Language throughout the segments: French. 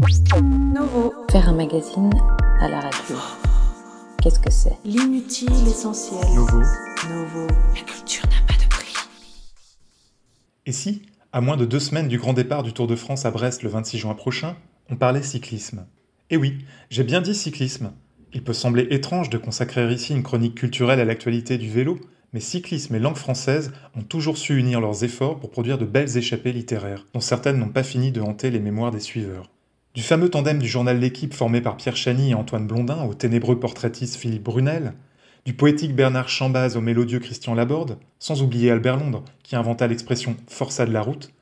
Novo. Faire un magazine à la radio. Qu'est-ce que c'est? L'inutile essentiel. Nouveau. Novo. La culture n'a pas de prix. Et si, à moins de deux semaines du grand départ du Tour de France à Brest le 26 juin prochain, on parlait cyclisme? Eh oui, j'ai bien dit cyclisme. Il peut sembler étrange de consacrer ici une chronique culturelle à l'actualité du vélo, mais cyclisme et langue française ont toujours su unir leurs efforts pour produire de belles échappées littéraires, dont certaines n'ont pas fini de hanter les mémoires des suiveurs. Du fameux tandem du journal L'équipe formé par Pierre Chany et Antoine Blondin au ténébreux portraitiste Philippe Brunel, du poétique Bernard Chambaz au mélodieux Christian Laborde, sans oublier Albert Londres qui inventa l'expression forçat de la route,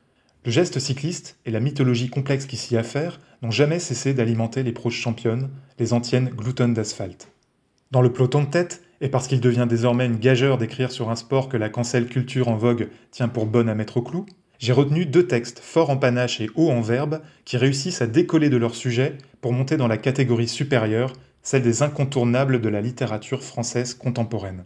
le geste cycliste et la mythologie complexe qui s'y affaire n'ont jamais cessé d'alimenter les proches championnes, les anciennes gloutonnes d'asphalte. Dans le peloton de tête, et parce qu'il devient désormais une gageure d'écrire sur un sport que la cancel culture en vogue tient pour bonne à mettre au clou, j'ai retenu deux textes forts en panache et hauts en verbe qui réussissent à décoller de leur sujet pour monter dans la catégorie supérieure, celle des incontournables de la littérature française contemporaine.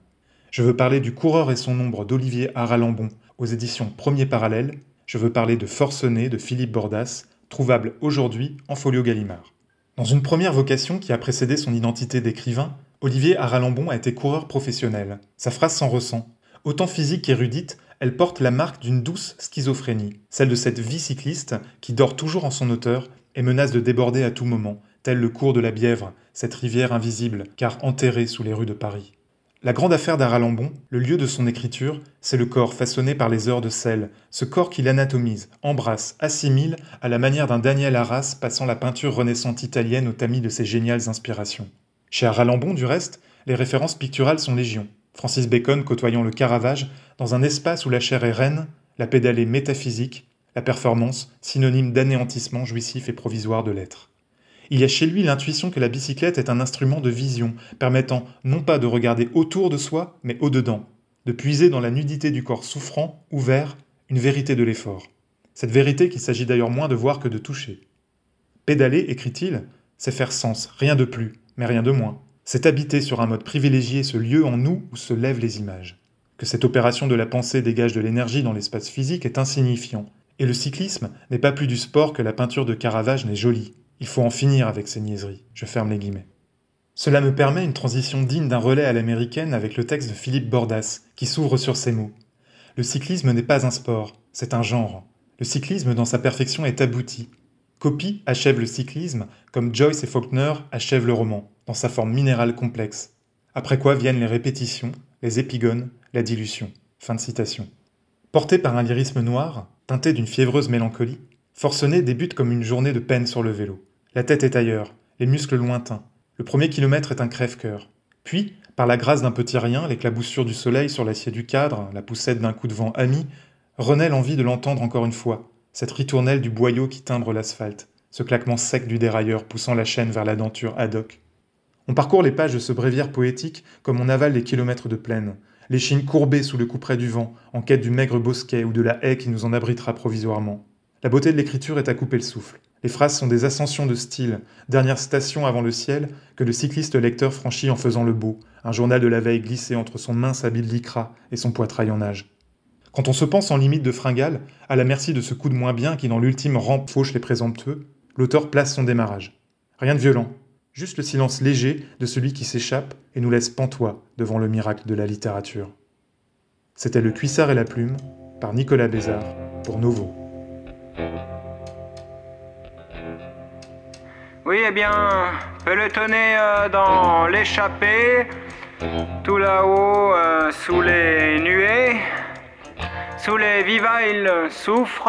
Je veux parler du Coureur et son ombre d'Olivier Aralambon aux éditions Premier Parallèle, je veux parler de Forcené de Philippe Bordas, trouvable aujourd'hui en folio Gallimard. Dans une première vocation qui a précédé son identité d'écrivain, Olivier Aralambon a été coureur professionnel. Sa phrase s'en ressent. Autant physique qu'érudite, elle porte la marque d'une douce schizophrénie, celle de cette vie cycliste qui dort toujours en son auteur et menace de déborder à tout moment, tel le cours de la Bièvre, cette rivière invisible, car enterrée sous les rues de Paris. La grande affaire d'Aralambon, le lieu de son écriture, c'est le corps façonné par les heures de sel, ce corps qu'il anatomise, embrasse, assimile à la manière d'un Daniel Arras passant la peinture renaissante italienne au tamis de ses géniales inspirations. Chez Aralambon, du reste, les références picturales sont légion. Francis Bacon côtoyant le Caravage dans un espace où la chair est reine, la pédalée métaphysique, la performance synonyme d'anéantissement jouissif et provisoire de l'être. Il y a chez lui l'intuition que la bicyclette est un instrument de vision, permettant non pas de regarder autour de soi, mais au-dedans, de puiser dans la nudité du corps souffrant, ouvert, une vérité de l'effort. Cette vérité qu'il s'agit d'ailleurs moins de voir que de toucher. Pédaler, écrit-il, c'est faire sens, rien de plus, mais rien de moins. C'est habiter sur un mode privilégié ce lieu en nous où se lèvent les images. Que cette opération de la pensée dégage de l'énergie dans l'espace physique est insignifiant. Et le cyclisme n'est pas plus du sport que la peinture de Caravage n'est jolie. Il faut en finir avec ces niaiseries. Je ferme les guillemets. Cela me permet une transition digne d'un relais à l'américaine avec le texte de Philippe Bordas, qui s'ouvre sur ces mots. Le cyclisme n'est pas un sport, c'est un genre. Le cyclisme dans sa perfection est abouti. Copy achève le cyclisme comme Joyce et Faulkner achèvent le roman, dans sa forme minérale complexe. Après quoi viennent les répétitions, les épigones, la dilution. Fin de citation. Porté par un lyrisme noir, teinté d'une fiévreuse mélancolie, Forcené débute comme une journée de peine sur le vélo. La tête est ailleurs, les muscles lointains. Le premier kilomètre est un crève-cœur. Puis, par la grâce d'un petit rien, l'éclaboussure du soleil sur l'acier du cadre, la poussette d'un coup de vent ami, renaît l'envie de l'entendre encore une fois, cette ritournelle du boyau qui timbre l'asphalte, ce claquement sec du dérailleur poussant la chaîne vers la denture ad hoc. On parcourt les pages de ce bréviaire poétique comme on avale les kilomètres de plaine, l'échine courbée sous le couperet du vent, en quête du maigre bosquet ou de la haie qui nous en abritera provisoirement. La beauté de l'écriture est à couper le souffle. Les phrases sont des ascensions de style, dernière station avant le ciel, que le cycliste lecteur franchit en faisant le beau, un journal de la veille glissé entre son mince habit de lycra et son poitrail en âge. Quand on se pense en limite de fringale, à la merci de ce coup de moins bien qui dans l'ultime rampe fauche les présomptueux, l'auteur place son démarrage. Rien de violent, juste le silence léger de celui qui s'échappe et nous laisse pantois devant le miracle de la littérature. C'était Le Cuissard et la Plume, par Nicolas Bézard, pour Novo. Oui, eh bien, pelotonner euh, dans l'échappée, tout là-haut, euh, sous les sous les vivas, il souffre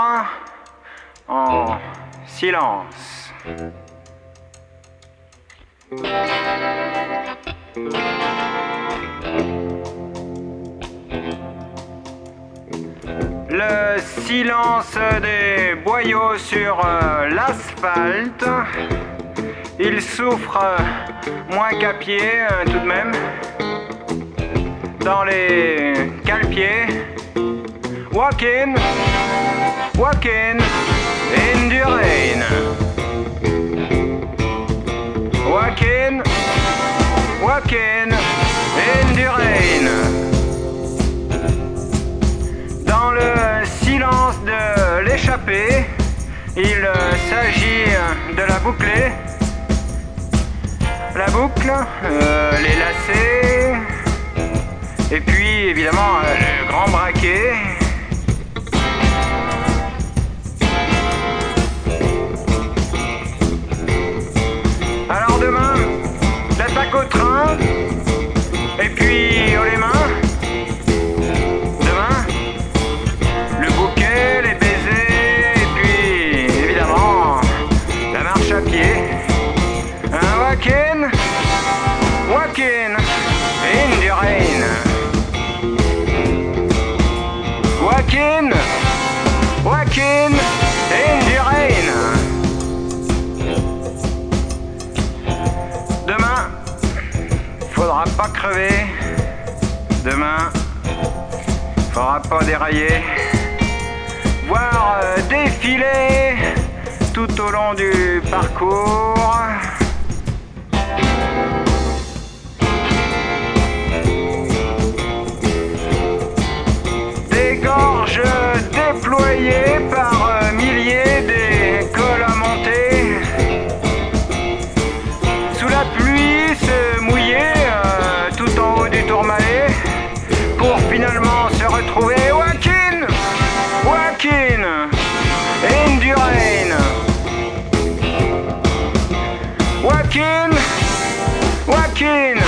en silence. Le silence des boyaux sur euh, l'asphalte. Il souffre moins qu'à pied euh, tout de même. Dans les calpiers. Walking, walking in the rain. Walking, walking in the rain. Dans le silence de l'échappée, il s'agit de la boucler. La boucle, euh, les lacets, et puis évidemment euh, le grand braquet. rain, Andy Demain, faudra pas crever. Demain, faudra pas dérailler. Voir euh, défiler tout au long du parcours. Dégorge déployée par se retrouver Joaquin. Joaquin. Indurain Joaquin. Joaquin.